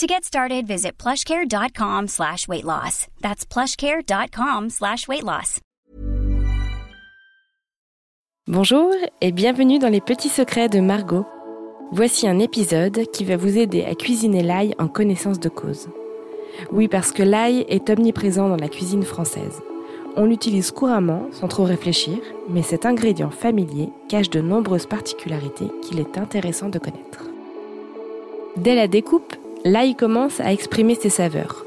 To get started, visit plushcare.com slash weight loss. That's plushcare.com slash weight loss. Bonjour et bienvenue dans les petits secrets de Margot. Voici un épisode qui va vous aider à cuisiner l'ail en connaissance de cause. Oui, parce que l'ail est omniprésent dans la cuisine française. On l'utilise couramment sans trop réfléchir, mais cet ingrédient familier cache de nombreuses particularités qu'il est intéressant de connaître. Dès la découpe, l'ail commence à exprimer ses saveurs.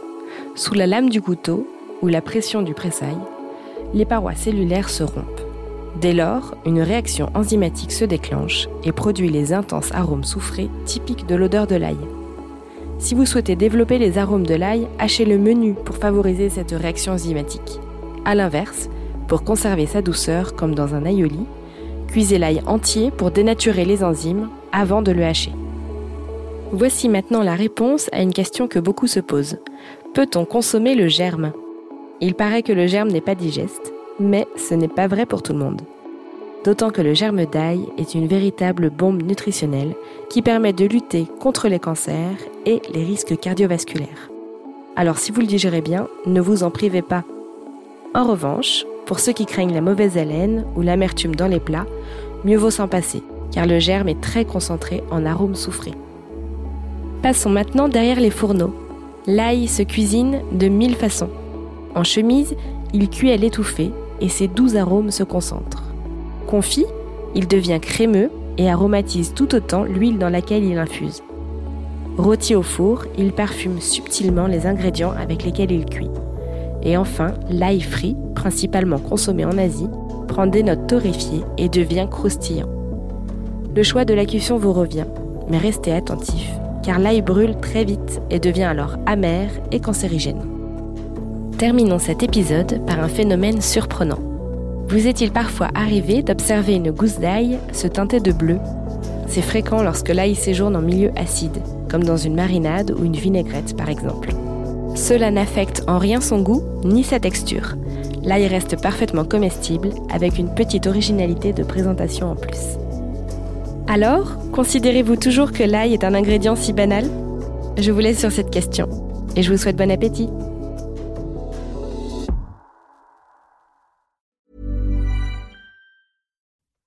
Sous la lame du couteau ou la pression du pressail, les parois cellulaires se rompent. Dès lors, une réaction enzymatique se déclenche et produit les intenses arômes soufrés typiques de l'odeur de l'ail. Si vous souhaitez développer les arômes de l'ail, hachez le menu pour favoriser cette réaction enzymatique. A l'inverse, pour conserver sa douceur comme dans un aioli, cuisez l'ail entier pour dénaturer les enzymes avant de le hacher. Voici maintenant la réponse à une question que beaucoup se posent. Peut-on consommer le germe? Il paraît que le germe n'est pas digeste, mais ce n'est pas vrai pour tout le monde. D'autant que le germe d'ail est une véritable bombe nutritionnelle qui permet de lutter contre les cancers et les risques cardiovasculaires. Alors si vous le digérez bien, ne vous en privez pas. En revanche, pour ceux qui craignent la mauvaise haleine ou l'amertume dans les plats, mieux vaut s'en passer, car le germe est très concentré en arômes soufrés. Passons maintenant derrière les fourneaux. L'ail se cuisine de mille façons. En chemise, il cuit à l'étouffée et ses doux arômes se concentrent. Confit, il devient crémeux et aromatise tout autant l'huile dans laquelle il infuse. Rôti au four, il parfume subtilement les ingrédients avec lesquels il cuit. Et enfin, l'ail frit, principalement consommé en Asie, prend des notes torréfiées et devient croustillant. Le choix de la cuisson vous revient, mais restez attentif car l'ail brûle très vite et devient alors amer et cancérigène. Terminons cet épisode par un phénomène surprenant. Vous est-il parfois arrivé d'observer une gousse d'ail se teinter de bleu? C'est fréquent lorsque l'ail séjourne en milieu acide, comme dans une marinade ou une vinaigrette par exemple. Cela n'affecte en rien son goût ni sa texture. L'ail reste parfaitement comestible avec une petite originalité de présentation en plus. Alors, considérez-vous toujours que l'ail est un ingrédient si banal? Je vous laisse sur cette question et je vous souhaite bon appétit.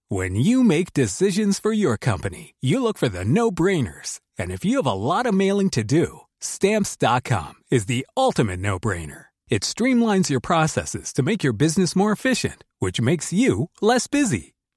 When you make decisions for your company, you look for the no-brainers. And if you have a lot of mailing to do, stamps.com is the ultimate no-brainer. It streamlines your processes to make your business more efficient, which makes you less busy.